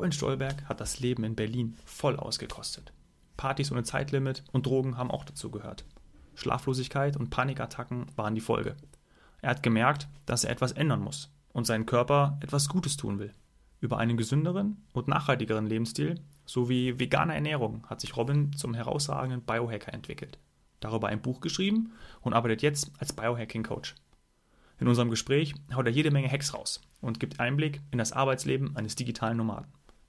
Robin Stolberg hat das Leben in Berlin voll ausgekostet. Partys ohne Zeitlimit und Drogen haben auch dazu gehört. Schlaflosigkeit und Panikattacken waren die Folge. Er hat gemerkt, dass er etwas ändern muss und seinen Körper etwas Gutes tun will. Über einen gesünderen und nachhaltigeren Lebensstil sowie vegane Ernährung hat sich Robin zum herausragenden Biohacker entwickelt. Darüber ein Buch geschrieben und arbeitet jetzt als Biohacking-Coach. In unserem Gespräch haut er jede Menge Hacks raus und gibt Einblick in das Arbeitsleben eines digitalen Nomaden.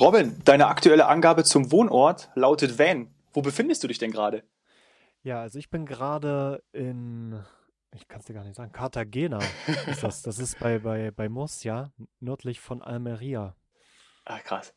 Robin, deine aktuelle Angabe zum Wohnort lautet Van. Wo befindest du dich denn gerade? Ja, also ich bin gerade in, ich kann es dir gar nicht sagen, Cartagena ist das. Das ist bei, bei, bei Murcia, nördlich von Almeria. Ah, krass.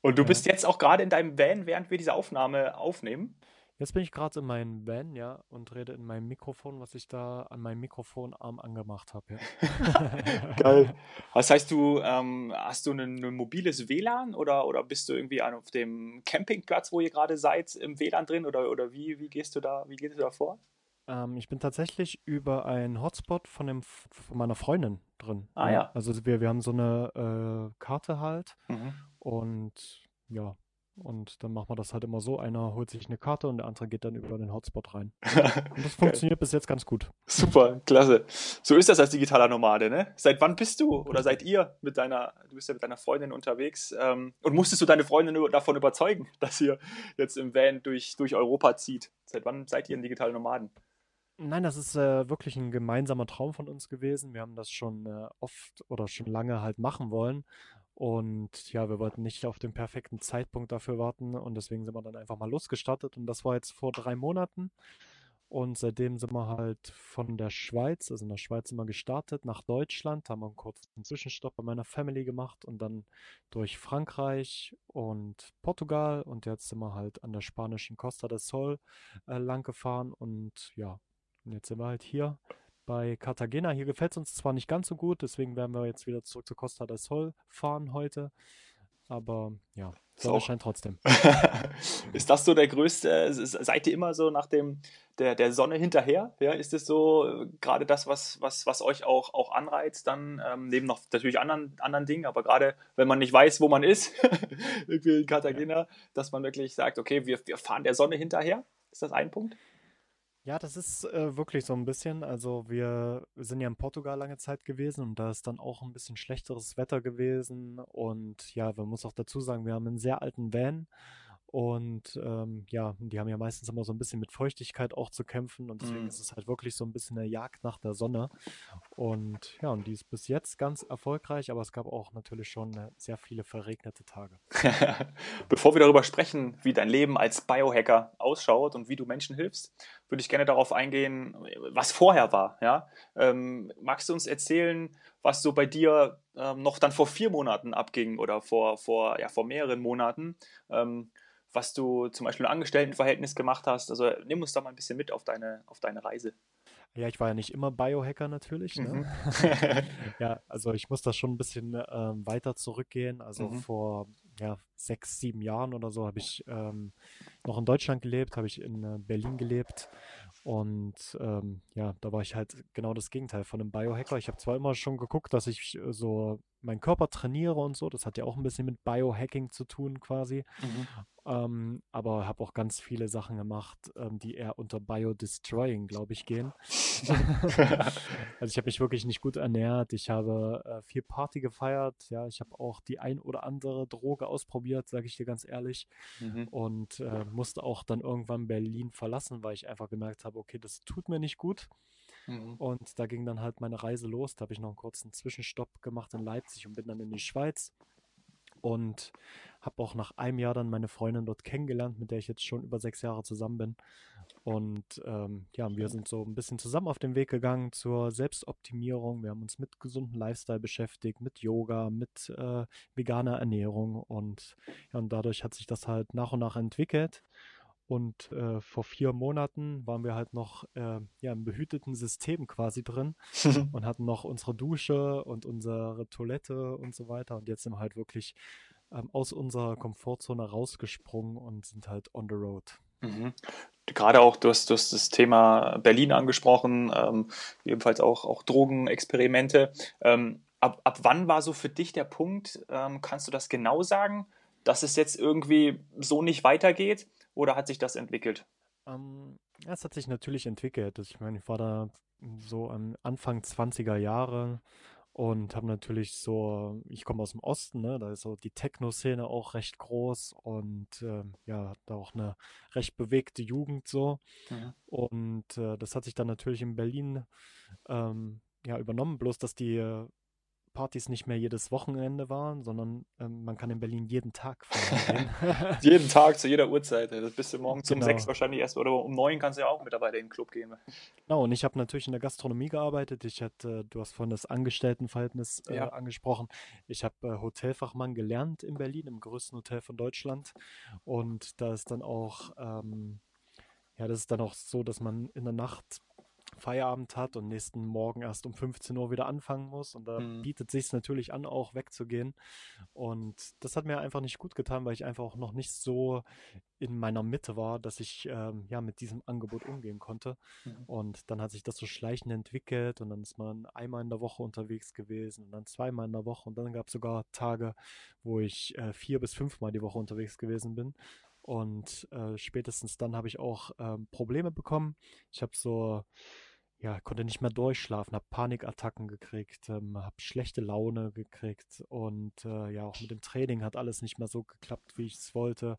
Und du ja. bist jetzt auch gerade in deinem Van, während wir diese Aufnahme aufnehmen? Jetzt bin ich gerade in meinem Van, ja, und rede in meinem Mikrofon, was ich da an meinem Mikrofonarm angemacht habe. Ja. Geil. Was heißt du, ähm, hast du ein, ein, mobiles WLAN oder, oder bist du irgendwie auf dem Campingplatz, wo ihr gerade seid, im WLAN drin oder, oder wie, wie gehst du da, wie gehst du da vor? Ähm, ich bin tatsächlich über einen Hotspot von, dem, von meiner Freundin drin. Ah ja. Also wir, wir haben so eine äh, Karte halt mhm. und ja, und dann machen wir das halt immer so. Einer holt sich eine Karte und der andere geht dann über den Hotspot rein. Und das funktioniert bis jetzt ganz gut. Super, klasse. So ist das als digitaler Nomade, ne? Seit wann bist du oder seid ihr mit deiner, du bist ja mit deiner Freundin unterwegs ähm, und musstest du deine Freundin davon überzeugen, dass ihr jetzt im Van durch, durch Europa zieht? Seit wann seid ihr ein digitaler Nomaden? Nein, das ist äh, wirklich ein gemeinsamer Traum von uns gewesen. Wir haben das schon äh, oft oder schon lange halt machen wollen. Und ja, wir wollten nicht auf den perfekten Zeitpunkt dafür warten und deswegen sind wir dann einfach mal losgestartet. Und das war jetzt vor drei Monaten. Und seitdem sind wir halt von der Schweiz, also in der Schweiz sind wir gestartet, nach Deutschland, haben wir einen kurzen Zwischenstopp bei meiner Family gemacht und dann durch Frankreich und Portugal und jetzt sind wir halt an der spanischen Costa del Sol äh, lang gefahren und ja, und jetzt sind wir halt hier bei Cartagena. Hier gefällt es uns zwar nicht ganz so gut, deswegen werden wir jetzt wieder zurück zu Costa del Sol fahren heute. Aber ja, Sonne scheint trotzdem. ist das so der größte, seid ihr immer so nach dem, der, der Sonne hinterher? Ja, ist es so äh, gerade das, was, was, was euch auch, auch anreizt, dann ähm, neben noch natürlich anderen, anderen Dingen, aber gerade wenn man nicht weiß, wo man ist, irgendwie in Cartagena, dass man wirklich sagt, okay, wir, wir fahren der Sonne hinterher? Ist das ein Punkt? Ja, das ist äh, wirklich so ein bisschen. Also wir sind ja in Portugal lange Zeit gewesen und da ist dann auch ein bisschen schlechteres Wetter gewesen. Und ja, man muss auch dazu sagen, wir haben einen sehr alten Van und ähm, ja, die haben ja meistens immer so ein bisschen mit Feuchtigkeit auch zu kämpfen und deswegen mm. ist es halt wirklich so ein bisschen eine Jagd nach der Sonne. Und ja, und die ist bis jetzt ganz erfolgreich, aber es gab auch natürlich schon äh, sehr viele verregnete Tage. Bevor wir darüber sprechen, wie dein Leben als Biohacker ausschaut und wie du Menschen hilfst, würde ich gerne darauf eingehen, was vorher war. Ja? Ähm, magst du uns erzählen, was so bei dir ähm, noch dann vor vier Monaten abging oder vor, vor, ja, vor mehreren Monaten? Was du zum Beispiel im Angestelltenverhältnis gemacht hast. Also nimm uns da mal ein bisschen mit auf deine, auf deine Reise. Ja, ich war ja nicht immer Biohacker natürlich. Ne? Mhm. ja, also ich muss da schon ein bisschen ähm, weiter zurückgehen. Also mhm. vor ja, sechs, sieben Jahren oder so habe ich ähm, noch in Deutschland gelebt, habe ich in äh, Berlin gelebt und ähm, ja, da war ich halt genau das Gegenteil von einem Biohacker. Ich habe zwar immer schon geguckt, dass ich äh, so meinen Körper trainiere und so. Das hat ja auch ein bisschen mit Biohacking zu tun quasi. Mhm. Ähm, aber habe auch ganz viele Sachen gemacht, ähm, die eher unter Biodestroying, glaube ich, gehen. also ich habe mich wirklich nicht gut ernährt. Ich habe äh, viel Party gefeiert. Ja, ich habe auch die ein oder andere Droge ausprobiert, sage ich dir ganz ehrlich. Mhm. Und äh, musste auch dann irgendwann Berlin verlassen, weil ich einfach gemerkt habe, okay, das tut mir nicht gut. Mhm. Und da ging dann halt meine Reise los. Da habe ich noch einen kurzen Zwischenstopp gemacht in Leipzig und bin dann in die Schweiz. Und habe auch nach einem Jahr dann meine Freundin dort kennengelernt, mit der ich jetzt schon über sechs Jahre zusammen bin. Und ähm, ja, wir sind so ein bisschen zusammen auf den Weg gegangen zur Selbstoptimierung. Wir haben uns mit gesundem Lifestyle beschäftigt, mit Yoga, mit äh, veganer Ernährung und, ja, und dadurch hat sich das halt nach und nach entwickelt. Und äh, vor vier Monaten waren wir halt noch äh, ja, im behüteten System quasi drin und hatten noch unsere Dusche und unsere Toilette und so weiter. Und jetzt sind wir halt wirklich ähm, aus unserer Komfortzone rausgesprungen und sind halt on the road. Mhm. Gerade auch, du hast, du hast das Thema Berlin angesprochen, ähm, ebenfalls auch, auch Drogenexperimente. Ähm, ab, ab wann war so für dich der Punkt, ähm, kannst du das genau sagen, dass es jetzt irgendwie so nicht weitergeht oder hat sich das entwickelt? Ähm, ja, es hat sich natürlich entwickelt. Ich meine, ich war da so am Anfang 20er Jahre und habe natürlich so, ich komme aus dem Osten, ne, da ist so die Techno-Szene auch recht groß und äh, ja, hat da auch eine recht bewegte Jugend so. Mhm. Und äh, das hat sich dann natürlich in Berlin ähm, ja übernommen, bloß dass die äh, Partys nicht mehr jedes Wochenende waren, sondern ähm, man kann in Berlin jeden Tag feiern jeden Tag, zu jeder Uhrzeit. Das bist du morgens genau. um sechs wahrscheinlich erst oder um neun kannst du ja auch mittlerweile in den Club gehen. Genau, und ich habe natürlich in der Gastronomie gearbeitet. Ich hatte, du hast vorhin das Angestelltenverhältnis äh, ja. angesprochen. Ich habe äh, Hotelfachmann gelernt in Berlin, im größten Hotel von Deutschland. Und da ist dann auch, ähm, ja, das ist dann auch so, dass man in der Nacht Feierabend hat und nächsten Morgen erst um 15 Uhr wieder anfangen muss. Und da mhm. bietet sich natürlich an, auch wegzugehen. Und das hat mir einfach nicht gut getan, weil ich einfach auch noch nicht so in meiner Mitte war, dass ich ähm, ja mit diesem Angebot umgehen konnte. Mhm. Und dann hat sich das so schleichend entwickelt und dann ist man einmal in der Woche unterwegs gewesen und dann zweimal in der Woche und dann gab es sogar Tage, wo ich äh, vier bis fünfmal die Woche unterwegs gewesen bin. Und äh, spätestens dann habe ich auch ähm, Probleme bekommen. Ich habe so ja, konnte nicht mehr durchschlafen, habe Panikattacken gekriegt, ähm, habe schlechte Laune gekriegt und äh, ja, auch mit dem Training hat alles nicht mehr so geklappt, wie ich es wollte.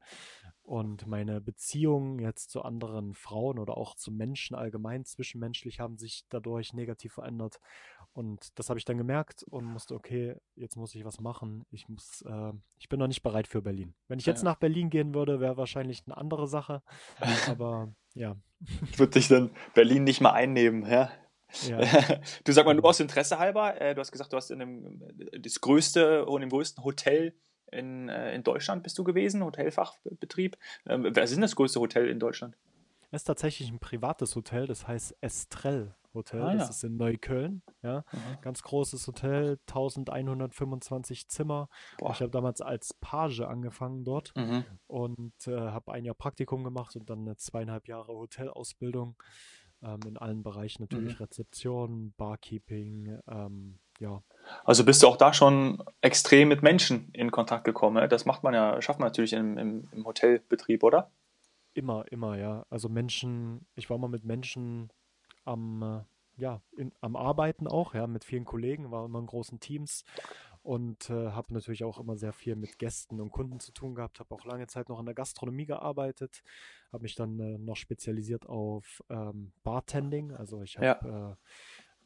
Und meine Beziehungen jetzt zu anderen Frauen oder auch zu Menschen allgemein zwischenmenschlich haben sich dadurch negativ verändert. Und das habe ich dann gemerkt und musste, okay, jetzt muss ich was machen. Ich muss, äh, ich bin noch nicht bereit für Berlin. Wenn ich jetzt ja. nach Berlin gehen würde, wäre wahrscheinlich eine andere Sache. Aber ja. Würde dich dann Berlin nicht mal einnehmen, ja? Ja. Du sag mal, nur aus Interesse halber, äh, du hast gesagt, du hast in dem das größte und im größten Hotel in, äh, in Deutschland bist du gewesen, Hotelfachbetrieb. Ähm, wer ist denn das größte Hotel in Deutschland? Es ist tatsächlich ein privates Hotel, das heißt Estrell Hotel. Ah, das ja. ist in Neukölln. Ja, mhm. ganz großes Hotel, 1125 Zimmer. Boah. Ich habe damals als Page angefangen dort mhm. und äh, habe ein Jahr Praktikum gemacht und dann eine zweieinhalb Jahre Hotelausbildung ähm, in allen Bereichen natürlich mhm. Rezeption, Barkeeping. Ähm, ja. Also bist du auch da schon extrem mit Menschen in Kontakt gekommen. Das macht man ja, schafft man natürlich im, im, im Hotelbetrieb, oder? Immer, immer, ja. Also Menschen, ich war mal mit Menschen am, äh, ja, in, am Arbeiten auch, ja, mit vielen Kollegen, war immer in großen Teams und äh, habe natürlich auch immer sehr viel mit Gästen und Kunden zu tun gehabt, habe auch lange Zeit noch in der Gastronomie gearbeitet, habe mich dann äh, noch spezialisiert auf ähm, Bartending, also ich habe ja.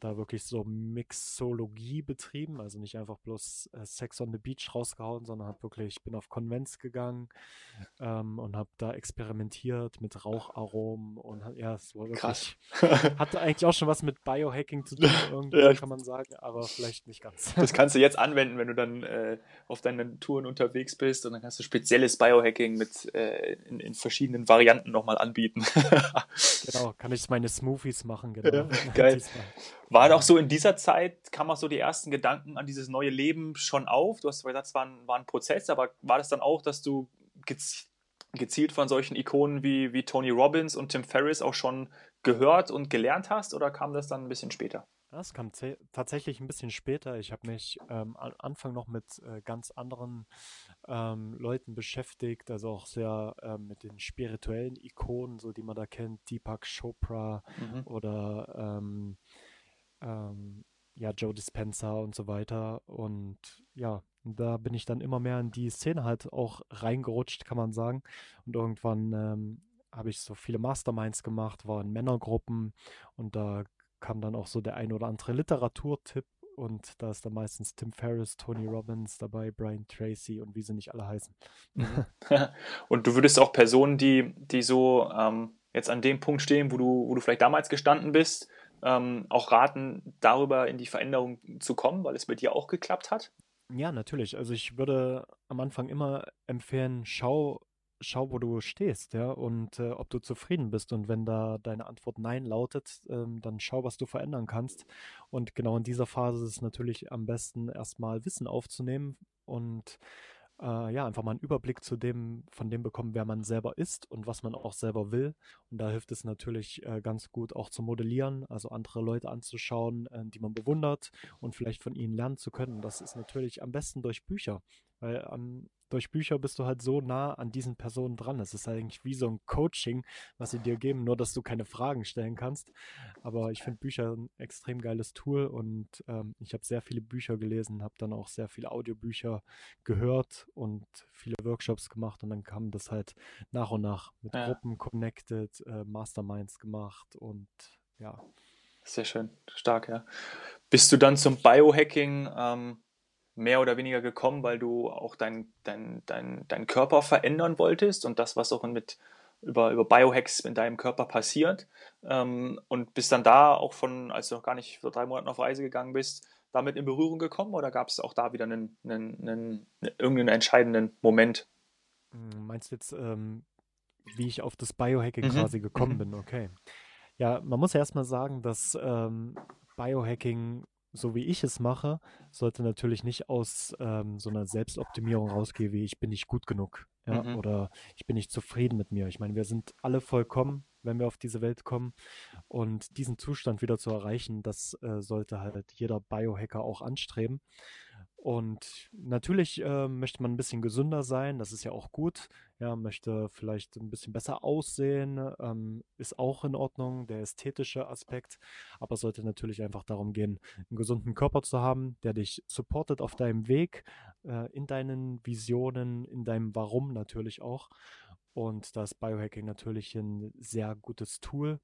Da wirklich so Mixologie betrieben, also nicht einfach bloß äh, Sex on the Beach rausgehauen, sondern habe wirklich, ich bin auf Konvents gegangen ähm, und habe da experimentiert mit Raucharomen und ja, es war wirklich, Krass. hatte eigentlich auch schon was mit Biohacking zu tun, irgendwie ja. kann man sagen, aber vielleicht nicht ganz. Das kannst du jetzt anwenden, wenn du dann äh, auf deinen Touren unterwegs bist und dann kannst du spezielles Biohacking mit äh, in, in, verschiedenen Varianten nochmal anbieten. genau, kann ich meine Smoothies machen, genau. Ja, geil. War auch so in dieser Zeit, kam auch so die ersten Gedanken an dieses neue Leben schon auf? Du hast gesagt, es war ein, war ein Prozess, aber war das dann auch, dass du gezielt von solchen Ikonen wie, wie Tony Robbins und Tim Ferriss auch schon gehört und gelernt hast oder kam das dann ein bisschen später? Das kam tatsächlich ein bisschen später. Ich habe mich ähm, am Anfang noch mit äh, ganz anderen ähm, Leuten beschäftigt, also auch sehr ähm, mit den spirituellen Ikonen, so die man da kennt, Deepak Chopra mhm. oder ähm, ähm, ja, Joe Dispenza und so weiter. Und ja, da bin ich dann immer mehr in die Szene halt auch reingerutscht, kann man sagen. Und irgendwann ähm, habe ich so viele Masterminds gemacht, war in Männergruppen und da kam dann auch so der ein oder andere Literaturtipp und da ist dann meistens Tim Ferriss, Tony Robbins dabei, Brian Tracy und wie sie nicht alle heißen. und du würdest auch Personen, die, die so ähm, jetzt an dem Punkt stehen, wo du, wo du vielleicht damals gestanden bist, ähm, auch raten, darüber in die Veränderung zu kommen, weil es bei dir auch geklappt hat? Ja, natürlich. Also ich würde am Anfang immer empfehlen, schau, schau, wo du stehst, ja, und äh, ob du zufrieden bist. Und wenn da deine Antwort Nein lautet, ähm, dann schau, was du verändern kannst. Und genau in dieser Phase ist es natürlich am besten, erstmal Wissen aufzunehmen und äh, ja, einfach mal einen Überblick zu dem, von dem bekommen, wer man selber ist und was man auch selber will. Und da hilft es natürlich äh, ganz gut auch zu modellieren, also andere Leute anzuschauen, äh, die man bewundert und vielleicht von ihnen lernen zu können. Das ist natürlich am besten durch Bücher, weil am durch Bücher bist du halt so nah an diesen Personen dran. Es ist eigentlich wie so ein Coaching, was sie dir geben, nur dass du keine Fragen stellen kannst. Aber ich finde Bücher ein extrem geiles Tool und ähm, ich habe sehr viele Bücher gelesen, habe dann auch sehr viele Audiobücher gehört und viele Workshops gemacht und dann kam das halt nach und nach mit ja. Gruppen connected, äh, Masterminds gemacht und ja. Sehr schön, stark, ja. Bist du dann zum Biohacking ähm, mehr oder weniger gekommen, weil du auch deinen dein, dein, dein Körper verändern wolltest und das, was auch mit über, über Biohacks in deinem Körper passiert. Ähm, und bist dann da auch von, als du noch gar nicht vor drei Monaten auf Reise gegangen bist, damit in Berührung gekommen oder gab es auch da wieder einen, einen, einen, irgendeinen entscheidenden Moment? Hm, meinst du jetzt, ähm, wie ich auf das Biohacking mhm. quasi gekommen mhm. bin? Okay. Ja, man muss ja erstmal sagen, dass ähm, Biohacking so wie ich es mache, sollte natürlich nicht aus ähm, so einer Selbstoptimierung rausgehen, wie ich bin nicht gut genug ja, mhm. oder ich bin nicht zufrieden mit mir. Ich meine, wir sind alle vollkommen, wenn wir auf diese Welt kommen. Und diesen Zustand wieder zu erreichen, das äh, sollte halt jeder Biohacker auch anstreben. Und natürlich äh, möchte man ein bisschen gesünder sein, das ist ja auch gut. Ja, möchte vielleicht ein bisschen besser aussehen, ähm, ist auch in Ordnung, der ästhetische Aspekt. Aber es sollte natürlich einfach darum gehen, einen gesunden Körper zu haben, der dich supportet auf deinem Weg, äh, in deinen Visionen, in deinem Warum natürlich auch. Und da ist Biohacking natürlich ein sehr gutes Tool,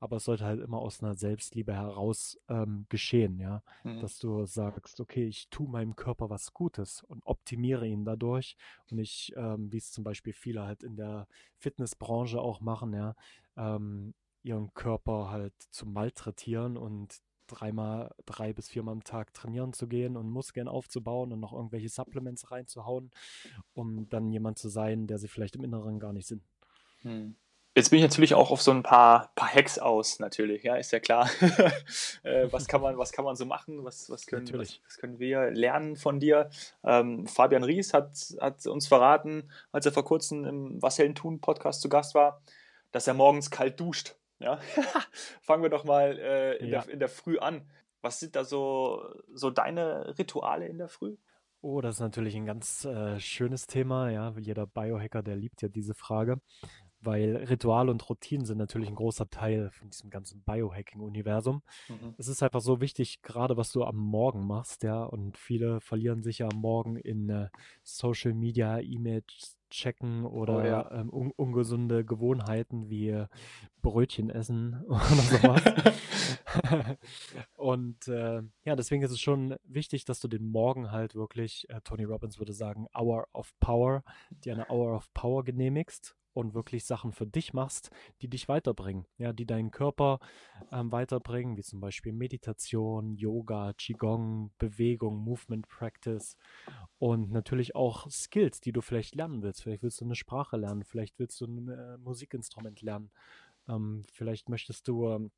aber es sollte halt immer aus einer Selbstliebe heraus ähm, geschehen, ja. Mhm. Dass du sagst, okay, ich tue meinem Körper was Gutes und optimiere ihn dadurch. Und ich, ähm, wie es zum Beispiel viele halt in der Fitnessbranche auch machen, ja, ähm, ihren Körper halt zu malträtieren und dreimal, drei bis viermal am Tag trainieren zu gehen und Muskeln aufzubauen und noch irgendwelche Supplements reinzuhauen, um dann jemand zu sein, der sie vielleicht im Inneren gar nicht sind. Hm. Jetzt bin ich natürlich auch auf so ein paar, paar Hacks aus, natürlich, ja, ist ja klar. äh, was, kann man, was kann man so machen? Was, was, können, was, was können wir lernen von dir? Ähm, Fabian Ries hat, hat uns verraten, als er vor kurzem im Was Hellen tun Podcast zu Gast war, dass er morgens kalt duscht. Ja? Fangen wir doch mal äh, in, ja. der, in der Früh an. Was sind da so, so deine Rituale in der Früh? Oh, das ist natürlich ein ganz äh, schönes Thema. Ja, jeder Biohacker, der liebt ja diese Frage, weil Rituale und Routinen sind natürlich ein großer Teil von diesem ganzen Biohacking-Universum. Mhm. Es ist einfach so wichtig, gerade was du am Morgen machst, ja, und viele verlieren sich ja am Morgen in äh, Social Media, E-Mails, checken oder oh, ja. ähm, un ungesunde Gewohnheiten wie Brötchen essen oder sowas. und äh, ja, deswegen ist es schon wichtig, dass du den Morgen halt wirklich, äh, Tony Robbins würde sagen, Hour of Power, dir eine Hour of Power genehmigst und wirklich Sachen für dich machst, die dich weiterbringen, ja, die deinen Körper ähm, weiterbringen, wie zum Beispiel Meditation, Yoga, Qigong, Bewegung, Movement Practice und natürlich auch Skills, die du vielleicht lernen willst. Vielleicht willst du eine Sprache lernen, vielleicht willst du ein äh, Musikinstrument lernen, ähm, vielleicht möchtest du ähm,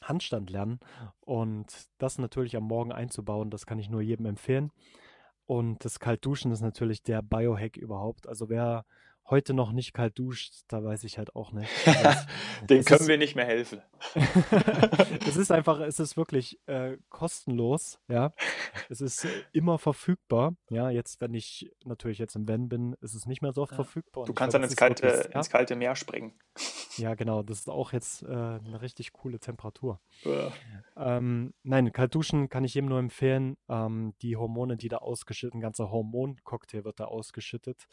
Handstand lernen und das natürlich am Morgen einzubauen, das kann ich nur jedem empfehlen. Und das Kaltduschen ist natürlich der Biohack überhaupt. Also wer heute noch nicht kalt duscht, da weiß ich halt auch nicht. Den können ist, wir nicht mehr helfen. es ist einfach, es ist wirklich äh, kostenlos, ja. Es ist immer verfügbar. Ja, jetzt, wenn ich natürlich jetzt im Van bin, ist es nicht mehr so oft ja. verfügbar. Du kannst glaub, dann ins kalte, wirklich, ins kalte Meer springen. Ja, genau. Das ist auch jetzt äh, eine richtig coole Temperatur. Ja. Ähm, nein, kalt duschen kann ich jedem nur empfehlen. Ähm, die Hormone, die da ausgeschüttet, ein ganzer Hormoncocktail wird da ausgeschüttet.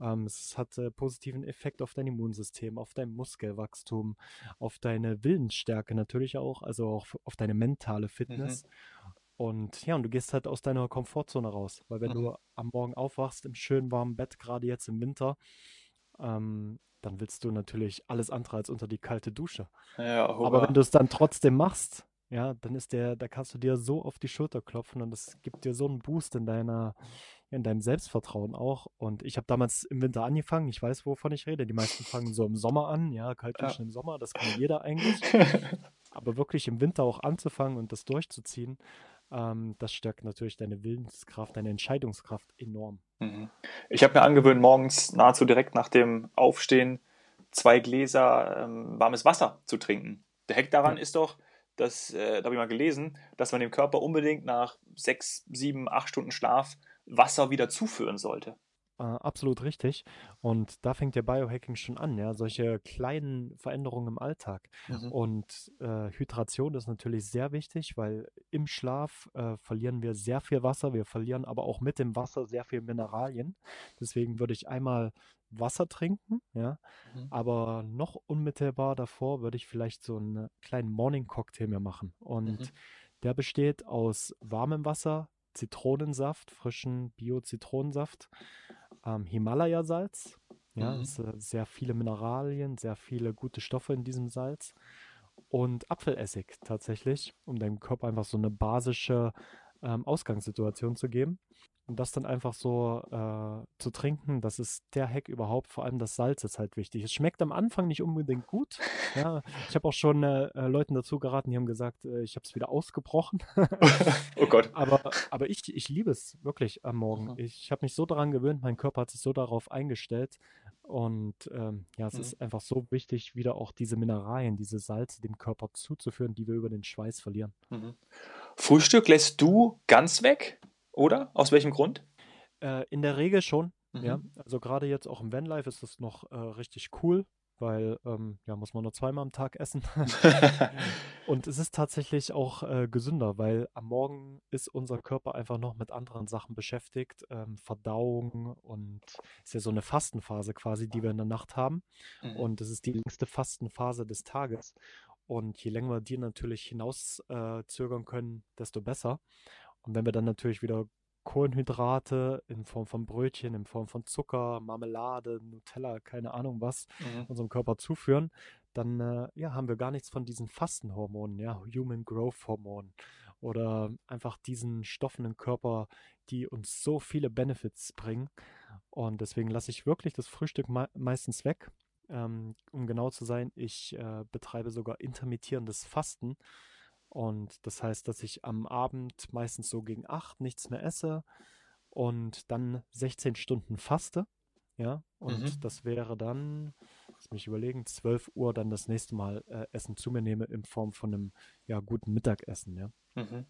Ähm, es hat äh, positiven Effekt auf dein Immunsystem, auf dein Muskelwachstum, auf deine Willensstärke natürlich auch, also auch auf deine mentale Fitness. Mhm. Und ja, und du gehst halt aus deiner Komfortzone raus, weil wenn mhm. du am Morgen aufwachst im schönen warmen Bett, gerade jetzt im Winter, ähm, dann willst du natürlich alles andere als unter die kalte Dusche. Ja, Aber wenn du es dann trotzdem machst, ja, dann ist der, da kannst du dir so auf die Schulter klopfen und es gibt dir so einen Boost in deiner, in deinem Selbstvertrauen auch. Und ich habe damals im Winter angefangen, ich weiß, wovon ich rede. Die meisten fangen so im Sommer an, ja, kalt duschen ja. im Sommer, das kann jeder eigentlich. Aber wirklich im Winter auch anzufangen und das durchzuziehen, ähm, das stärkt natürlich deine Willenskraft, deine Entscheidungskraft enorm. Mhm. Ich habe mir angewöhnt, morgens nahezu direkt nach dem Aufstehen zwei Gläser ähm, warmes Wasser zu trinken. Der Heck daran ja. ist doch, dass, äh, da habe ich mal gelesen, dass man dem Körper unbedingt nach sechs, sieben, acht Stunden Schlaf Wasser wieder zuführen sollte. Äh, absolut richtig. Und da fängt ja Biohacking schon an, ja, solche kleinen Veränderungen im Alltag. Mhm. Und äh, Hydration ist natürlich sehr wichtig, weil im Schlaf äh, verlieren wir sehr viel Wasser, wir verlieren aber auch mit dem Wasser sehr viel Mineralien. Deswegen würde ich einmal Wasser trinken, ja, mhm. aber noch unmittelbar davor würde ich vielleicht so einen kleinen Morning Cocktail mir machen. Und mhm. der besteht aus warmem Wasser, Zitronensaft, frischen Bio-Zitronensaft, ähm, Himalaya-Salz. Ja, mhm. es, äh, sehr viele Mineralien, sehr viele gute Stoffe in diesem Salz. Und Apfelessig tatsächlich, um deinem Körper einfach so eine basische ähm, Ausgangssituation zu geben. Und das dann einfach so äh, zu trinken, das ist der Hack überhaupt. Vor allem das Salz ist halt wichtig. Es schmeckt am Anfang nicht unbedingt gut. Ja, ich habe auch schon äh, äh, Leuten dazu geraten, die haben gesagt, äh, ich habe es wieder ausgebrochen. oh Gott. Aber, aber ich, ich liebe es wirklich am Morgen. Ich habe mich so daran gewöhnt, mein Körper hat sich so darauf eingestellt. Und ähm, ja, es mhm. ist einfach so wichtig, wieder auch diese Mineralien, diese Salze dem Körper zuzuführen, die wir über den Schweiß verlieren. Mhm. Frühstück lässt du ganz weg? Oder? Aus welchem Grund? Äh, in der Regel schon. Mhm. Ja, also gerade jetzt auch im Vanlife ist das noch äh, richtig cool, weil ähm, ja muss man nur zweimal am Tag essen. und es ist tatsächlich auch äh, gesünder, weil am Morgen ist unser Körper einfach noch mit anderen Sachen beschäftigt, ähm, Verdauung und ist ja so eine Fastenphase quasi, die wir in der Nacht haben. Mhm. Und es ist die längste Fastenphase des Tages. Und je länger wir die natürlich hinauszögern äh, können, desto besser. Und wenn wir dann natürlich wieder Kohlenhydrate in Form von Brötchen, in Form von Zucker, Marmelade, Nutella, keine Ahnung was, mhm. unserem Körper zuführen, dann äh, ja, haben wir gar nichts von diesen Fastenhormonen, ja, Human Growth Hormonen oder einfach diesen Stoffen im Körper, die uns so viele Benefits bringen. Und deswegen lasse ich wirklich das Frühstück me meistens weg. Ähm, um genau zu sein, ich äh, betreibe sogar intermittierendes Fasten. Und das heißt, dass ich am Abend meistens so gegen 8 nichts mehr esse und dann 16 Stunden faste. Ja, und mhm. das wäre dann, lass mich überlegen, 12 Uhr dann das nächste Mal äh, Essen zu mir nehme in Form von einem ja, guten Mittagessen, ja. Mhm.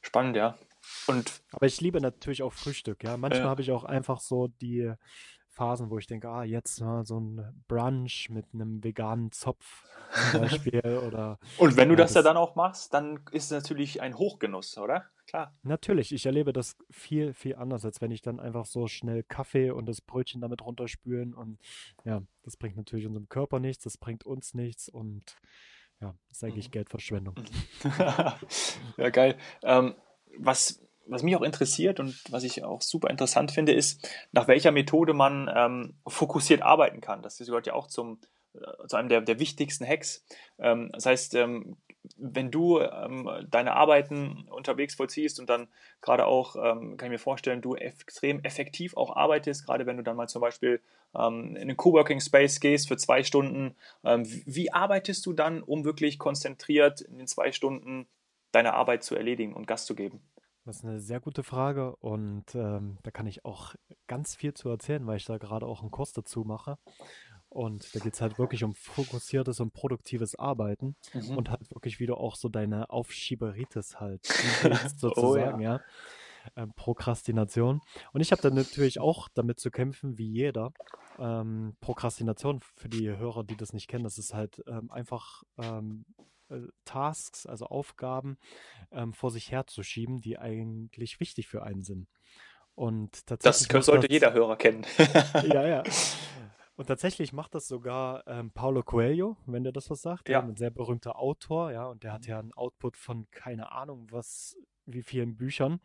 Spannend, ja. Und Aber ich liebe natürlich auch Frühstück, ja. Manchmal ja. habe ich auch einfach so die Phasen, wo ich denke, ah, jetzt ja, so ein Brunch mit einem veganen Zopf zum Beispiel oder. Und wenn du das, das ja dann auch machst, dann ist es natürlich ein Hochgenuss, oder? Klar. Natürlich, ich erlebe das viel, viel anders, als wenn ich dann einfach so schnell Kaffee und das Brötchen damit runterspülen und ja, das bringt natürlich unserem Körper nichts, das bringt uns nichts und ja, das ist eigentlich mhm. Geldverschwendung. ja, geil. Ähm, was was mich auch interessiert und was ich auch super interessant finde, ist, nach welcher Methode man ähm, fokussiert arbeiten kann. Das gehört ja auch zum, äh, zu einem der, der wichtigsten Hacks. Ähm, das heißt, ähm, wenn du ähm, deine Arbeiten unterwegs vollziehst und dann gerade auch, ähm, kann ich mir vorstellen, du extrem effektiv auch arbeitest, gerade wenn du dann mal zum Beispiel ähm, in einen Coworking Space gehst für zwei Stunden, wie arbeitest du dann, um wirklich konzentriert in den zwei Stunden deine Arbeit zu erledigen und Gas zu geben? Das ist eine sehr gute Frage und ähm, da kann ich auch ganz viel zu erzählen, weil ich da gerade auch einen Kurs dazu mache. Und da geht es halt wirklich um fokussiertes und produktives Arbeiten mhm. und halt wirklich wieder auch so deine Aufschieberitis halt, sozusagen, oh, ja. ja. Ähm, Prokrastination. Und ich habe dann natürlich auch damit zu kämpfen, wie jeder. Ähm, Prokrastination, für die Hörer, die das nicht kennen, das ist halt ähm, einfach ähm, äh, Tasks, also Aufgaben ähm, vor sich herzuschieben, die eigentlich wichtig für einen sind. Und tatsächlich das sollte das, jeder Hörer kennen. ja, ja. Und tatsächlich macht das sogar ähm, Paulo Coelho, wenn der das was sagt. Ja. Ein sehr berühmter Autor, ja, und der hat ja einen Output von keine Ahnung was, wie vielen Büchern.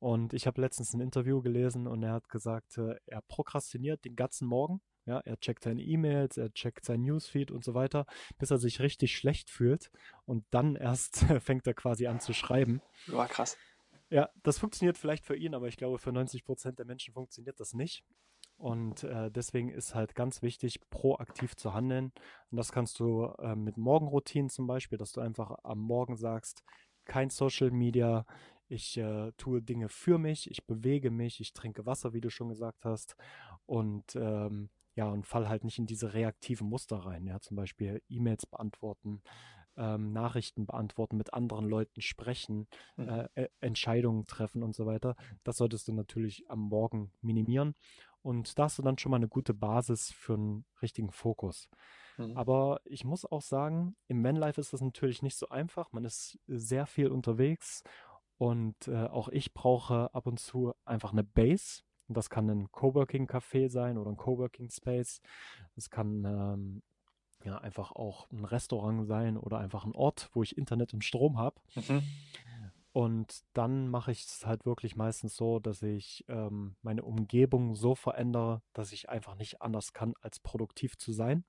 Und ich habe letztens ein Interview gelesen und er hat gesagt, äh, er prokrastiniert den ganzen Morgen Ja, er checkt seine E-Mails, er checkt sein Newsfeed und so weiter, bis er sich richtig schlecht fühlt und dann erst fängt er quasi an zu schreiben. War krass. Ja, das funktioniert vielleicht für ihn, aber ich glaube, für 90 Prozent der Menschen funktioniert das nicht. Und äh, deswegen ist halt ganz wichtig, proaktiv zu handeln. Und das kannst du äh, mit Morgenroutinen zum Beispiel, dass du einfach am Morgen sagst, kein Social Media, ich äh, tue Dinge für mich, ich bewege mich, ich trinke Wasser, wie du schon gesagt hast. Und ähm, ja, und fall halt nicht in diese reaktiven Muster rein. Ja, zum Beispiel E-Mails beantworten, ähm, Nachrichten beantworten, mit anderen Leuten sprechen, mhm. äh, e, Entscheidungen treffen und so weiter. Das solltest du natürlich am Morgen minimieren. Und da hast du dann schon mal eine gute Basis für einen richtigen Fokus. Mhm. Aber ich muss auch sagen, im Vanlife ist das natürlich nicht so einfach. Man ist sehr viel unterwegs und äh, auch ich brauche ab und zu einfach eine Base. Und das kann ein Coworking-Café sein oder ein Coworking Space. Das kann ähm, ja einfach auch ein Restaurant sein oder einfach ein Ort, wo ich Internet und Strom habe. Mhm. Und dann mache ich es halt wirklich meistens so, dass ich ähm, meine Umgebung so verändere, dass ich einfach nicht anders kann, als produktiv zu sein.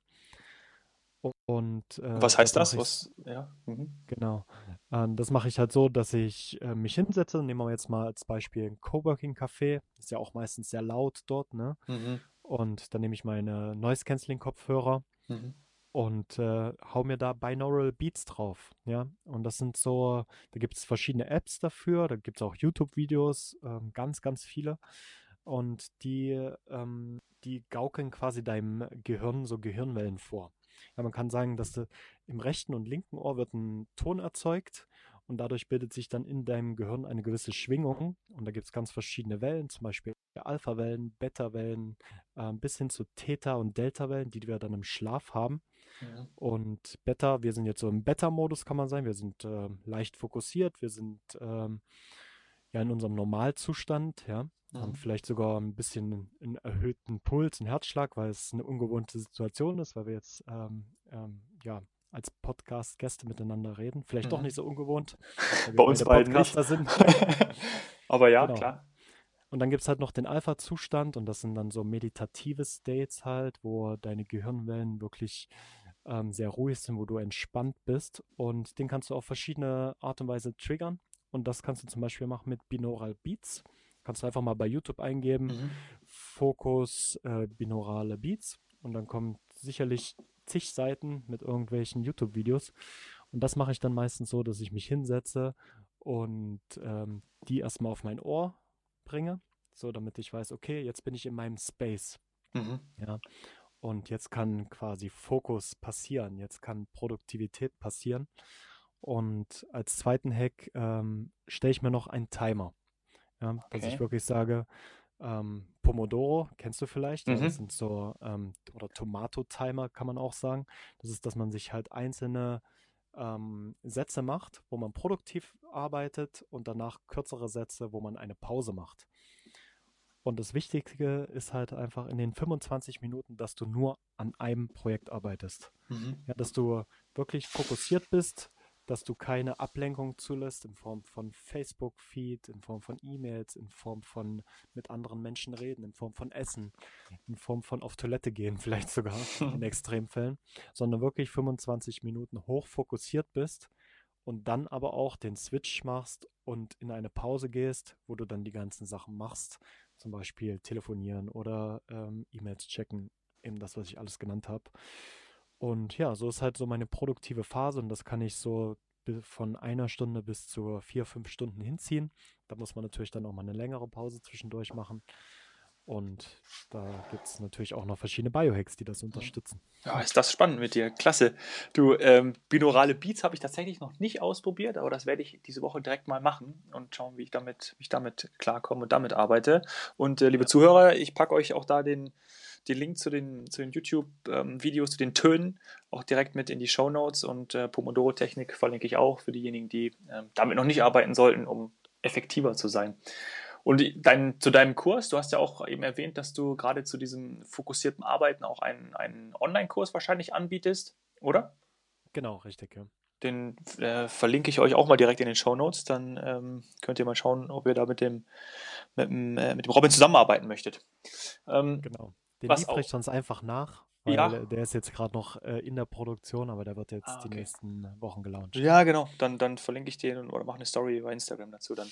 Und äh, Was heißt das? Was? Ja. Mhm. Genau. Ähm, das mache ich halt so, dass ich äh, mich hinsetze. Nehmen wir jetzt mal als Beispiel ein Coworking Café. Ist ja auch meistens sehr laut dort, ne? Mhm. Und dann nehme ich meine Noise Cancelling Kopfhörer mhm und äh, hau mir da Binaural Beats drauf. Ja, und das sind so, da gibt es verschiedene Apps dafür, da gibt es auch YouTube-Videos, ähm, ganz, ganz viele. Und die, ähm, die gaukeln quasi deinem Gehirn so Gehirnwellen vor. Ja, man kann sagen, dass im rechten und linken Ohr wird ein Ton erzeugt und dadurch bildet sich dann in deinem Gehirn eine gewisse Schwingung. Und da gibt es ganz verschiedene Wellen, zum Beispiel Alpha-Wellen, Beta-Wellen, äh, bis hin zu Theta- und Delta-Wellen, die wir dann im Schlaf haben. Ja. Und Beta, wir sind jetzt so im Beta-Modus, kann man sagen. Wir sind äh, leicht fokussiert, wir sind ähm, ja in unserem Normalzustand, ja. Mhm. Haben vielleicht sogar ein bisschen einen erhöhten Puls, einen Herzschlag, weil es eine ungewohnte Situation ist, weil wir jetzt ähm, ähm, ja als Podcast-Gäste miteinander reden. Vielleicht mhm. doch nicht so ungewohnt. Bei uns beiden Podcaster nicht. sind. Aber ja, genau. klar. Und dann gibt es halt noch den Alpha-Zustand und das sind dann so meditative States halt, wo deine Gehirnwellen wirklich ähm, sehr ruhig sind, wo du entspannt bist. Und den kannst du auf verschiedene Art und Weise triggern. Und das kannst du zum Beispiel machen mit Binaural Beats. Kannst du einfach mal bei YouTube eingeben, mhm. Fokus äh, binaurale Beats. Und dann kommen sicherlich zig Seiten mit irgendwelchen YouTube-Videos. Und das mache ich dann meistens so, dass ich mich hinsetze und ähm, die erstmal auf mein Ohr bringe, so damit ich weiß, okay, jetzt bin ich in meinem Space. Mhm. Ja. Und jetzt kann quasi Fokus passieren, jetzt kann Produktivität passieren. Und als zweiten Hack ähm, stelle ich mir noch einen Timer. Ja, okay. Dass ich wirklich sage, ähm, Pomodoro, kennst du vielleicht? Mhm. Das sind so, ähm, oder Tomato-Timer kann man auch sagen. Das ist, dass man sich halt einzelne ähm, Sätze macht, wo man produktiv arbeitet und danach kürzere Sätze, wo man eine Pause macht. Und das Wichtige ist halt einfach in den 25 Minuten, dass du nur an einem Projekt arbeitest. Mhm. Ja, dass du wirklich fokussiert bist, dass du keine Ablenkung zulässt in Form von Facebook-Feed, in Form von E-Mails, in Form von mit anderen Menschen reden, in Form von Essen, in Form von auf Toilette gehen, vielleicht sogar in Extremfällen, sondern wirklich 25 Minuten hoch fokussiert bist und dann aber auch den Switch machst und in eine Pause gehst, wo du dann die ganzen Sachen machst, zum Beispiel telefonieren oder ähm, E-Mails checken, eben das, was ich alles genannt habe. Und ja, so ist halt so meine produktive Phase und das kann ich so von einer Stunde bis zu vier, fünf Stunden hinziehen. Da muss man natürlich dann auch mal eine längere Pause zwischendurch machen. Und da gibt es natürlich auch noch verschiedene Biohacks, die das unterstützen. Ja, ist das spannend mit dir. Klasse. Du, ähm, binaurale Beats habe ich tatsächlich noch nicht ausprobiert, aber das werde ich diese Woche direkt mal machen und schauen, wie ich damit, wie ich damit klarkomme und damit arbeite. Und äh, liebe ja. Zuhörer, ich packe euch auch da den, den Link zu den, zu den YouTube-Videos, ähm, zu den Tönen auch direkt mit in die Show Notes und äh, Pomodoro-Technik verlinke ich auch für diejenigen, die äh, damit noch nicht arbeiten sollten, um effektiver zu sein. Und dein, zu deinem Kurs, du hast ja auch eben erwähnt, dass du gerade zu diesem fokussierten Arbeiten auch einen, einen Online-Kurs wahrscheinlich anbietest, oder? Genau, richtig, ja. Den äh, verlinke ich euch auch mal direkt in den Show Notes. Dann ähm, könnt ihr mal schauen, ob ihr da mit dem, mit dem, äh, mit dem Robin zusammenarbeiten möchtet. Ähm, genau. Den liefere ich sonst einfach nach. Weil ja. der ist jetzt gerade noch äh, in der Produktion, aber der wird jetzt ah, okay. die nächsten Wochen gelauncht. Ja, genau. Dann, dann verlinke ich den oder mache eine Story bei Instagram dazu. Dann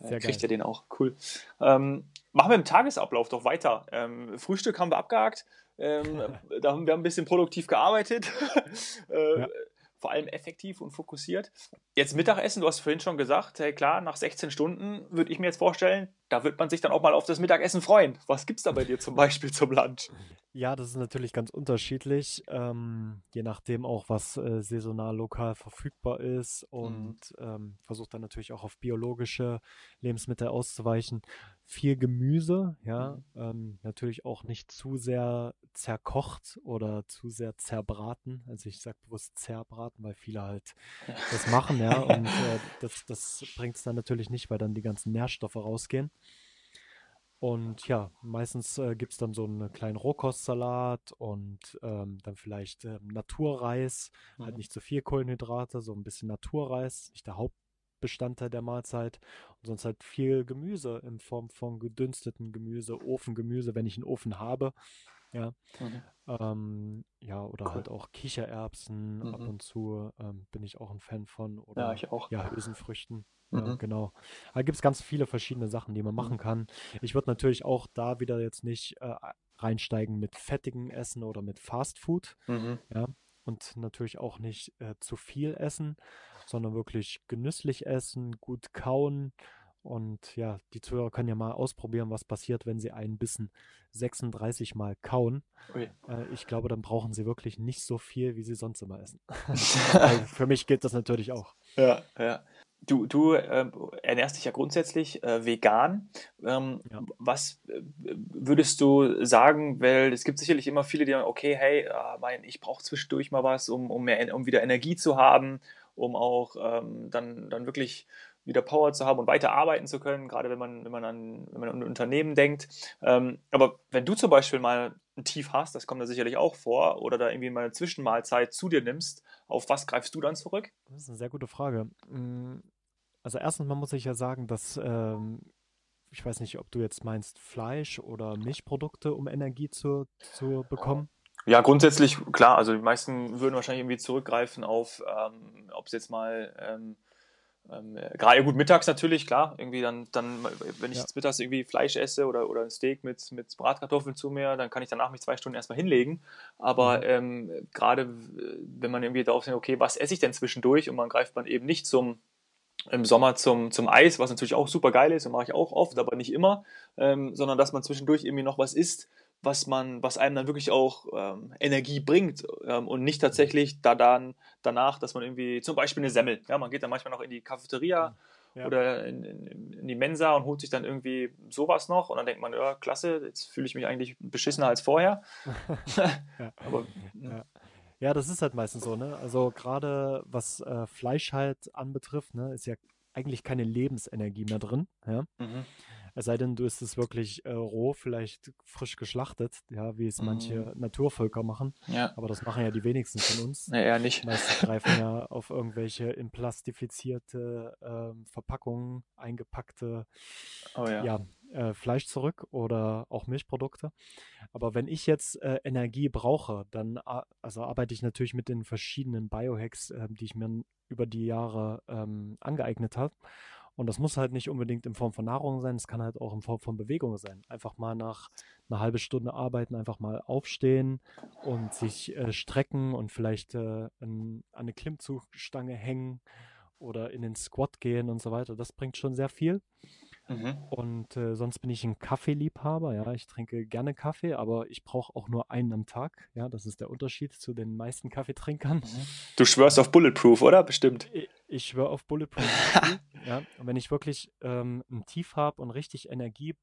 äh, kriegt ihr den auch. Cool. Ähm, machen wir im Tagesablauf doch weiter. Ähm, Frühstück haben wir abgehakt. Ähm, da haben wir ein bisschen produktiv gearbeitet. äh, ja vor allem effektiv und fokussiert. Jetzt Mittagessen, du hast vorhin schon gesagt, hey, klar, nach 16 Stunden würde ich mir jetzt vorstellen, da wird man sich dann auch mal auf das Mittagessen freuen. Was gibt es da bei dir zum Beispiel zum Lunch? Ja, das ist natürlich ganz unterschiedlich, ähm, je nachdem auch, was äh, saisonal lokal verfügbar ist und mhm. ähm, versucht dann natürlich auch auf biologische Lebensmittel auszuweichen. Viel Gemüse, ja, mhm. ähm, natürlich auch nicht zu sehr zerkocht oder zu sehr zerbraten. Also ich sage bewusst zerbraten, weil viele halt das machen, ja, und äh, das, das bringt es dann natürlich nicht, weil dann die ganzen Nährstoffe rausgehen. Und ja, meistens äh, gibt es dann so einen kleinen Rohkostsalat und ähm, dann vielleicht äh, Naturreis, halt mhm. halt nicht zu viel Kohlenhydrate, so ein bisschen Naturreis, nicht der Hauptbestandteil der Mahlzeit. Und sonst halt viel Gemüse in Form von gedünsteten Gemüse, Ofengemüse, wenn ich einen Ofen habe. Ja. Mhm. Ähm, ja, oder cool. halt auch Kichererbsen mhm. ab und zu ähm, bin ich auch ein Fan von. Oder, ja, ich auch. Ja, Hülsenfrüchten. Ja, mhm. genau. Da gibt es ganz viele verschiedene Sachen, die man mhm. machen kann. Ich würde natürlich auch da wieder jetzt nicht äh, reinsteigen mit fettigem Essen oder mit Fast Food. Mhm. Ja, und natürlich auch nicht äh, zu viel essen, sondern wirklich genüsslich essen, gut kauen. Und ja, die Zuhörer können ja mal ausprobieren, was passiert, wenn sie einen Bissen 36 Mal kauen. Äh, ich glaube, dann brauchen sie wirklich nicht so viel, wie sie sonst immer essen. für mich gilt das natürlich auch. Ja, ja. Du, du äh, ernährst dich ja grundsätzlich äh, vegan. Ähm, ja. Was äh, würdest du sagen, weil es gibt sicherlich immer viele, die sagen, okay, hey, äh, mein, ich brauche zwischendurch mal was, um, um, mehr, um wieder Energie zu haben, um auch ähm, dann, dann wirklich wieder Power zu haben und weiter arbeiten zu können, gerade wenn man, wenn man, an, wenn man an ein Unternehmen denkt. Ähm, aber wenn du zum Beispiel mal ein Tief hast, das kommt da sicherlich auch vor, oder da irgendwie mal eine Zwischenmahlzeit zu dir nimmst, auf was greifst du dann zurück? Das ist eine sehr gute Frage. Mm, also erstens mal muss ich ja sagen, dass ähm, ich weiß nicht, ob du jetzt meinst Fleisch oder Milchprodukte, um Energie zu, zu bekommen. Ja, grundsätzlich klar. Also die meisten würden wahrscheinlich irgendwie zurückgreifen auf, ähm, ob es jetzt mal ähm, ähm, gerade gut mittags natürlich, klar, irgendwie dann, dann wenn ich ja. jetzt mittags irgendwie Fleisch esse oder, oder ein Steak mit, mit Bratkartoffeln zu mir, dann kann ich danach mich zwei Stunden erstmal hinlegen. Aber mhm. ähm, gerade wenn man irgendwie darauf denkt, okay, was esse ich denn zwischendurch und man greift man eben nicht zum im Sommer zum, zum Eis, was natürlich auch super geil ist und mache ich auch oft, aber nicht immer, ähm, sondern dass man zwischendurch irgendwie noch was isst, was man, was einem dann wirklich auch ähm, Energie bringt ähm, und nicht tatsächlich da dann danach, dass man irgendwie zum Beispiel eine Semmel, ja, man geht dann manchmal noch in die Cafeteria ja. oder in, in, die Mensa und holt sich dann irgendwie sowas noch und dann denkt man, ja, klasse, jetzt fühle ich mich eigentlich beschissener als vorher. ja. aber, ja. Ja, das ist halt meistens so, ne? Also gerade was äh, Fleisch halt anbetrifft, ne, ist ja eigentlich keine Lebensenergie mehr drin, ja. Mhm. Es sei denn, du isst es wirklich äh, roh, vielleicht frisch geschlachtet, ja, wie es manche Naturvölker machen. Ja. Aber das machen ja die wenigsten von uns. Ja, eher nicht. Meistens greifen ja auf irgendwelche in plastifizierte äh, Verpackungen eingepackte oh, ja. ja äh, Fleisch zurück oder auch Milchprodukte. Aber wenn ich jetzt äh, Energie brauche, dann also arbeite ich natürlich mit den verschiedenen Biohacks, äh, die ich mir über die Jahre ähm, angeeignet habe. Und das muss halt nicht unbedingt in Form von Nahrung sein, es kann halt auch in Form von Bewegung sein. Einfach mal nach einer halben Stunde arbeiten, einfach mal aufstehen und sich äh, strecken und vielleicht äh, an, an eine Klimmzugstange hängen oder in den Squat gehen und so weiter. Das bringt schon sehr viel. Mhm. Und äh, sonst bin ich ein Kaffeeliebhaber. Ja, ich trinke gerne Kaffee, aber ich brauche auch nur einen am Tag. Ja, das ist der Unterschied zu den meisten Kaffeetrinkern. Mhm. Du schwörst auf Bulletproof, oder? Bestimmt. Ich, ich schwöre auf Bulletproof. ja, und wenn ich wirklich ähm, ein Tief habe und richtig Energie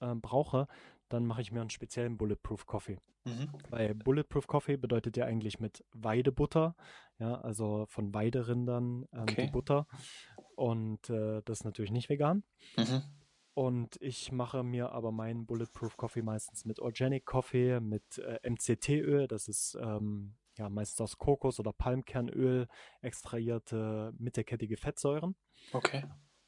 äh, brauche, dann mache ich mir einen speziellen Bulletproof Coffee. Mhm. Weil Bulletproof Coffee bedeutet ja eigentlich mit Weidebutter, ja, also von Weiderindern ähm, okay. die Butter. Und äh, das ist natürlich nicht vegan. Mhm. Und ich mache mir aber meinen Bulletproof Coffee meistens mit Organic Coffee, mit äh, MCT-Öl. Das ist ähm, ja meistens aus Kokos- oder Palmkernöl extrahierte mittelkettige Fettsäuren. Okay.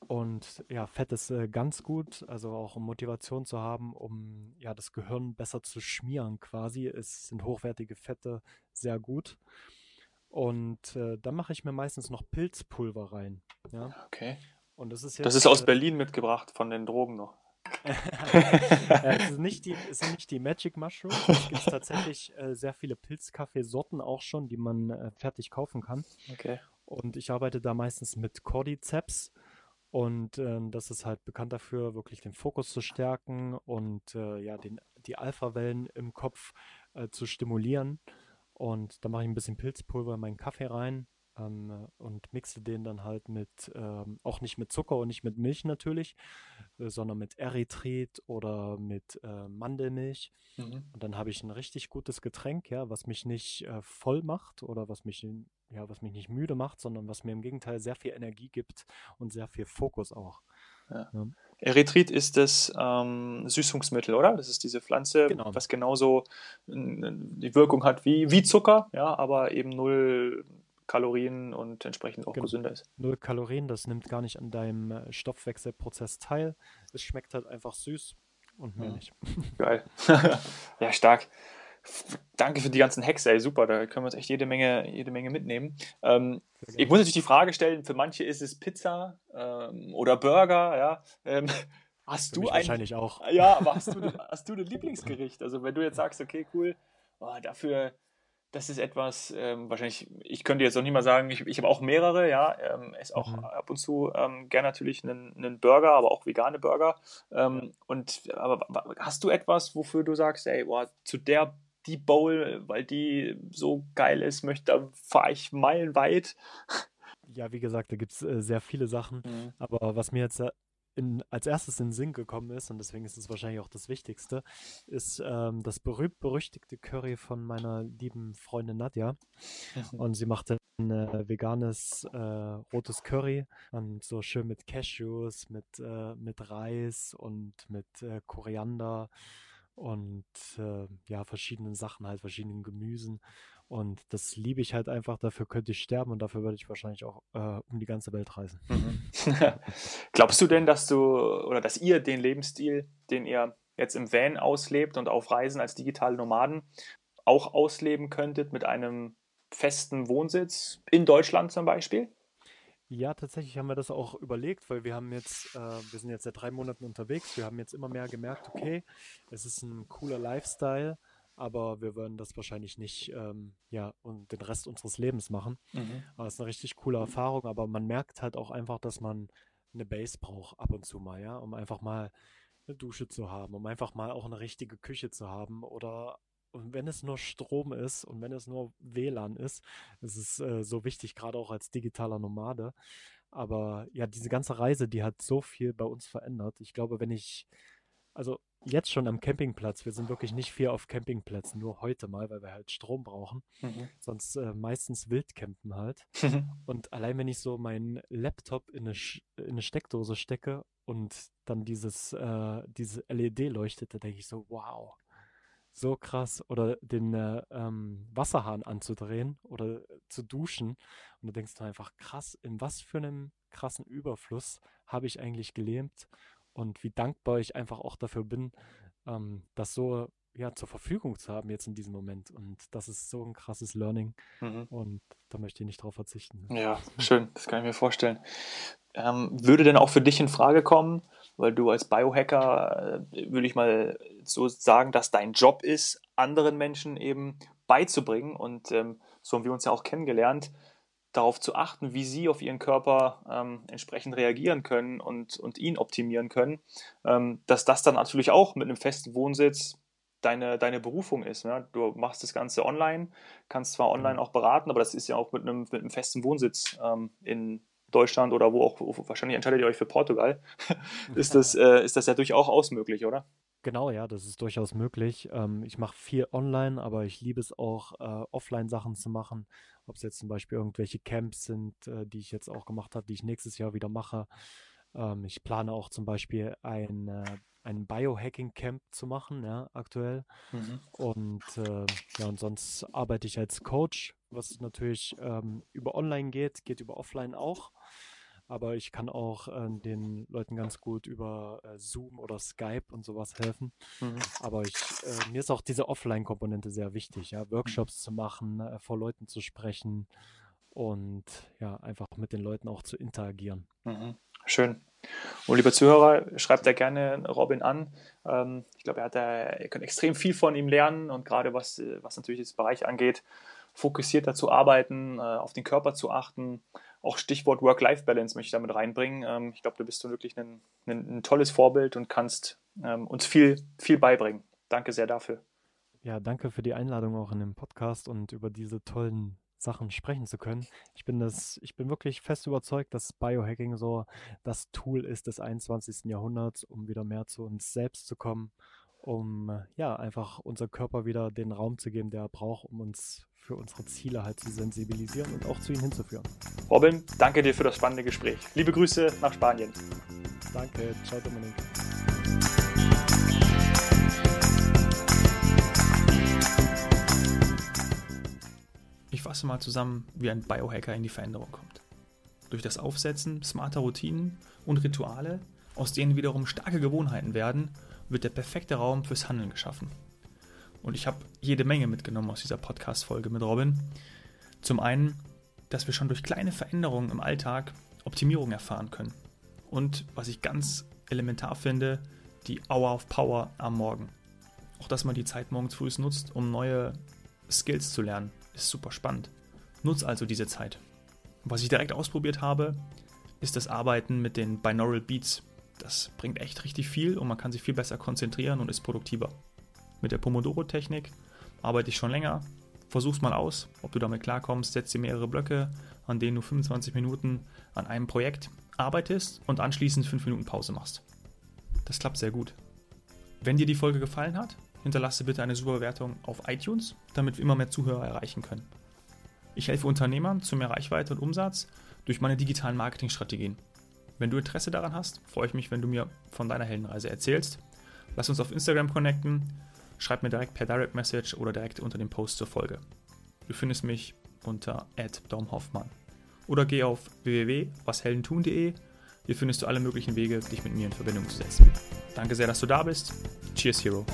Und ja, Fett ist äh, ganz gut, also auch um Motivation zu haben, um ja das Gehirn besser zu schmieren quasi. Es sind hochwertige Fette sehr gut. Und äh, dann mache ich mir meistens noch Pilzpulver rein. Ja? Okay. Und das ist jetzt, Das ist aus äh, Berlin mitgebracht von den Drogen noch. es, ist nicht die, es sind nicht die Magic Mushrooms. Es gibt tatsächlich äh, sehr viele Pilzkaffeesorten auch schon, die man äh, fertig kaufen kann. Okay. Und ich arbeite da meistens mit Cordyceps. Und äh, das ist halt bekannt dafür, wirklich den Fokus zu stärken und äh, ja, den, die Alpha-Wellen im Kopf äh, zu stimulieren. Und da mache ich ein bisschen Pilzpulver in meinen Kaffee rein ähm, und mixe den dann halt mit, ähm, auch nicht mit Zucker und nicht mit Milch natürlich, äh, sondern mit Erythrit oder mit äh, Mandelmilch. Mhm. Und dann habe ich ein richtig gutes Getränk, ja, was mich nicht äh, voll macht oder was mich, ja, was mich nicht müde macht, sondern was mir im Gegenteil sehr viel Energie gibt und sehr viel Fokus auch. Ja. Ja. Erythrit ist das ähm, Süßungsmittel, oder? Das ist diese Pflanze, genau. was genauso die Wirkung hat wie, wie Zucker, ja, aber eben null Kalorien und entsprechend auch genau. gesünder ist. Null Kalorien, das nimmt gar nicht an deinem äh, Stoffwechselprozess teil. Es schmeckt halt einfach süß und mehr mhm. nicht. Geil. ja, stark. Danke für die ganzen Hacks, ey, super, da können wir uns echt jede Menge, jede Menge mitnehmen. Ähm, ich muss natürlich die Frage stellen, für manche ist es Pizza ähm, oder Burger, ja. Ähm, hast für du ein, wahrscheinlich auch. Ja, aber hast du, hast du ein Lieblingsgericht? Also wenn du jetzt sagst, okay, cool, oh, dafür, das ist etwas, ähm, wahrscheinlich, ich könnte jetzt auch nicht mal sagen, ich, ich habe auch mehrere, ja, ähm, esse auch mhm. ab und zu ähm, gerne natürlich einen, einen Burger, aber auch vegane Burger. Ähm, und aber hast du etwas, wofür du sagst, ey, boah, zu der die Bowl, weil die so geil ist, möchte, da fahre ich meilenweit. Ja, wie gesagt, da gibt es äh, sehr viele Sachen. Mhm. Aber was mir jetzt äh, in, als erstes in den Sinn gekommen ist, und deswegen ist es wahrscheinlich auch das Wichtigste, ist ähm, das berühmt-berüchtigte Curry von meiner lieben Freundin Nadja. Mhm. Und sie machte ein äh, veganes äh, rotes Curry und so schön mit Cashews, mit, äh, mit Reis und mit äh, Koriander und äh, ja, verschiedenen Sachen, halt verschiedenen Gemüsen. Und das liebe ich halt einfach, dafür könnte ich sterben und dafür würde ich wahrscheinlich auch äh, um die ganze Welt reisen. Mhm. Glaubst du denn, dass du oder dass ihr den Lebensstil, den ihr jetzt im Van auslebt und auf Reisen als digitale Nomaden auch ausleben könntet mit einem festen Wohnsitz in Deutschland zum Beispiel? Ja, tatsächlich haben wir das auch überlegt, weil wir haben jetzt, äh, wir sind jetzt seit drei Monaten unterwegs. Wir haben jetzt immer mehr gemerkt, okay, es ist ein cooler Lifestyle aber wir würden das wahrscheinlich nicht ähm, ja, und den Rest unseres Lebens machen. Mhm. Aber es ist eine richtig coole Erfahrung, aber man merkt halt auch einfach, dass man eine Base braucht ab und zu mal, ja, um einfach mal eine Dusche zu haben, um einfach mal auch eine richtige Küche zu haben oder und wenn es nur Strom ist und wenn es nur WLAN ist, ist es äh, so wichtig, gerade auch als digitaler Nomade. Aber ja, diese ganze Reise, die hat so viel bei uns verändert. Ich glaube, wenn ich, also jetzt schon am Campingplatz. Wir sind wirklich nicht viel auf Campingplätzen, nur heute mal, weil wir halt Strom brauchen. Mhm. Sonst äh, meistens Wildcampen halt. Und allein wenn ich so meinen Laptop in eine, in eine Steckdose stecke und dann dieses, äh, diese LED leuchtet, da denke ich so, wow, so krass. Oder den äh, ähm, Wasserhahn anzudrehen oder zu duschen. Und du denkst du einfach, krass, in was für einem krassen Überfluss habe ich eigentlich gelebt und wie dankbar ich einfach auch dafür bin, ähm, das so ja, zur Verfügung zu haben jetzt in diesem Moment. Und das ist so ein krasses Learning. Mhm. Und da möchte ich nicht drauf verzichten. Ja, schön, das kann ich mir vorstellen. Ähm, würde denn auch für dich in Frage kommen, weil du als Biohacker, äh, würde ich mal so sagen, dass dein Job ist, anderen Menschen eben beizubringen. Und ähm, so haben wir uns ja auch kennengelernt, darauf zu achten, wie sie auf ihren Körper ähm, entsprechend reagieren können und, und ihn optimieren können, ähm, dass das dann natürlich auch mit einem festen Wohnsitz deine, deine Berufung ist. Ne? Du machst das Ganze online, kannst zwar online auch beraten, aber das ist ja auch mit einem, mit einem festen Wohnsitz ähm, in Deutschland oder wo auch, wahrscheinlich entscheidet ihr euch für Portugal, ist, das, äh, ist das ja durchaus möglich, oder? Genau, ja, das ist durchaus möglich. Ähm, ich mache viel online, aber ich liebe es auch, äh, Offline-Sachen zu machen. Ob es jetzt zum Beispiel irgendwelche Camps sind, äh, die ich jetzt auch gemacht habe, die ich nächstes Jahr wieder mache. Ähm, ich plane auch zum Beispiel ein, äh, ein Biohacking-Camp zu machen, ja, aktuell. Mhm. Und äh, ja, und sonst arbeite ich als Coach, was natürlich ähm, über online geht, geht über offline auch. aber ich kann auch äh, den Leuten ganz gut über äh, Zoom oder Skype und sowas helfen. Mhm. Aber ich, äh, mir ist auch diese Offline-Komponente sehr wichtig, ja, Workshops mhm. zu machen, äh, vor Leuten zu sprechen und ja, einfach mit den Leuten auch zu interagieren. Mhm. Schön. Und lieber Zuhörer, schreibt da gerne Robin an. Ähm, ich glaube, er hat könnt extrem viel von ihm lernen und gerade was, was natürlich das Bereich angeht, fokussierter zu arbeiten, äh, auf den Körper zu achten. Auch Stichwort Work-Life-Balance möchte ich damit reinbringen. Ähm, ich glaube, du bist wirklich ein, ein, ein tolles Vorbild und kannst ähm, uns viel, viel beibringen. Danke sehr dafür. Ja, danke für die Einladung auch in den Podcast und über diese tollen Sachen sprechen zu können. Ich bin das, ich bin wirklich fest überzeugt, dass Biohacking so das Tool ist des 21. Jahrhunderts, um wieder mehr zu uns selbst zu kommen, um ja einfach unser Körper wieder den Raum zu geben, der er braucht, um uns für unsere Ziele halt zu sensibilisieren und auch zu ihnen hinzuführen. Robin, danke dir für das spannende Gespräch. Liebe Grüße nach Spanien. Danke, ciao Dominik. Fasse mal zusammen, wie ein Biohacker in die Veränderung kommt. Durch das Aufsetzen smarter Routinen und Rituale, aus denen wiederum starke Gewohnheiten werden, wird der perfekte Raum fürs Handeln geschaffen. Und ich habe jede Menge mitgenommen aus dieser Podcast-Folge mit Robin. Zum einen, dass wir schon durch kleine Veränderungen im Alltag Optimierung erfahren können. Und was ich ganz elementar finde, die Hour of Power am Morgen. Auch dass man die Zeit morgens früh nutzt, um neue Skills zu lernen, ist super spannend. Nutz also diese Zeit. Was ich direkt ausprobiert habe, ist das Arbeiten mit den Binaural Beats. Das bringt echt richtig viel und man kann sich viel besser konzentrieren und ist produktiver. Mit der Pomodoro-Technik arbeite ich schon länger. Versuch's mal aus, ob du damit klarkommst. Setz dir mehrere Blöcke, an denen du 25 Minuten an einem Projekt arbeitest und anschließend 5 Minuten Pause machst. Das klappt sehr gut. Wenn dir die Folge gefallen hat, hinterlasse bitte eine super Bewertung auf iTunes, damit wir immer mehr Zuhörer erreichen können. Ich helfe Unternehmern zu mehr Reichweite und Umsatz durch meine digitalen Marketingstrategien. Wenn du Interesse daran hast, freue ich mich, wenn du mir von deiner Heldenreise erzählst. Lass uns auf Instagram connecten, schreib mir direkt per Direct Message oder direkt unter dem Post zur Folge. Du findest mich unter @domhoffmann oder geh auf www.washeldentun.de. Hier findest du alle möglichen Wege, dich mit mir in Verbindung zu setzen. Danke sehr, dass du da bist. Cheers, Hero.